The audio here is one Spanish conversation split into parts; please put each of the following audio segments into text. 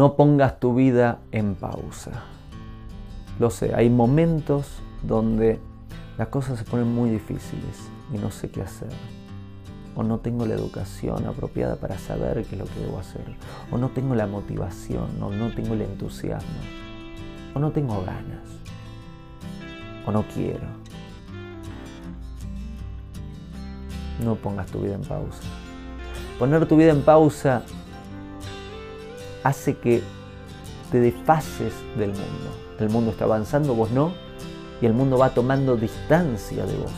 no pongas tu vida en pausa. Lo sé, hay momentos donde las cosas se ponen muy difíciles y no sé qué hacer. O no tengo la educación apropiada para saber qué es lo que debo hacer. O no tengo la motivación, o no tengo el entusiasmo. O no tengo ganas. O no quiero. No pongas tu vida en pausa. Poner tu vida en pausa hace que te desfases del mundo. El mundo está avanzando, vos no, y el mundo va tomando distancia de vos.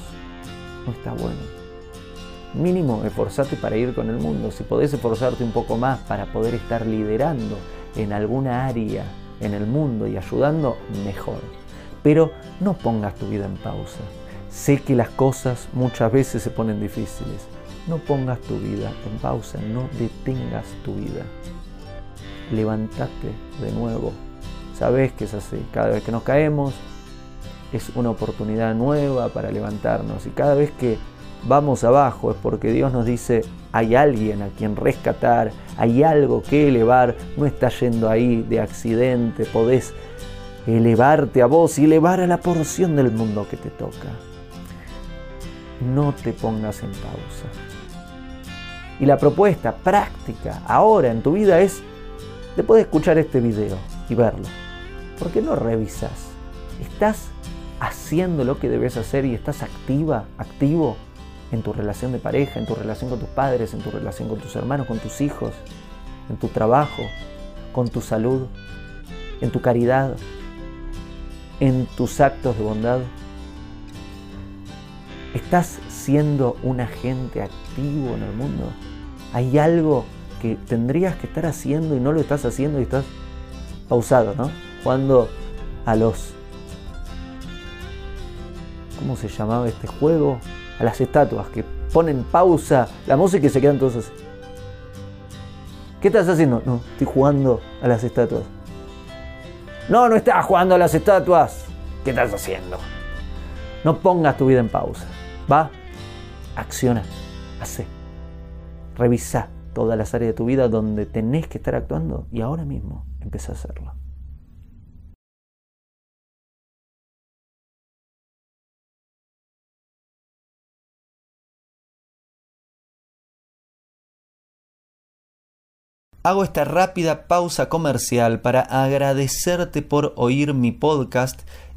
No está bueno. Mínimo, esforzate para ir con el mundo. Si podés esforzarte un poco más para poder estar liderando en alguna área en el mundo y ayudando, mejor. Pero no pongas tu vida en pausa. Sé que las cosas muchas veces se ponen difíciles. No pongas tu vida en pausa, no detengas tu vida levántate de nuevo. Sabes que es así. Cada vez que nos caemos es una oportunidad nueva para levantarnos. Y cada vez que vamos abajo es porque Dios nos dice, hay alguien a quien rescatar, hay algo que elevar, no estás yendo ahí de accidente, podés elevarte a vos y elevar a la porción del mundo que te toca. No te pongas en pausa. Y la propuesta práctica ahora en tu vida es después de escuchar este video y verlo, ¿por qué no revisas? ¿Estás haciendo lo que debes hacer y estás activa, activo en tu relación de pareja, en tu relación con tus padres, en tu relación con tus hermanos, con tus hijos, en tu trabajo, con tu salud, en tu caridad, en tus actos de bondad? ¿Estás siendo un agente activo en el mundo? ¿Hay algo que tendrías que estar haciendo y no lo estás haciendo y estás pausado, ¿no? Jugando a los... ¿Cómo se llamaba este juego? A las estatuas que ponen pausa la música y se quedan todos así. ¿Qué estás haciendo? No, estoy jugando a las estatuas. No, no estás jugando a las estatuas. ¿Qué estás haciendo? No pongas tu vida en pausa. Va, acciona, hace, revisa todas las áreas de tu vida donde tenés que estar actuando y ahora mismo empieza a hacerlo. Hago esta rápida pausa comercial para agradecerte por oír mi podcast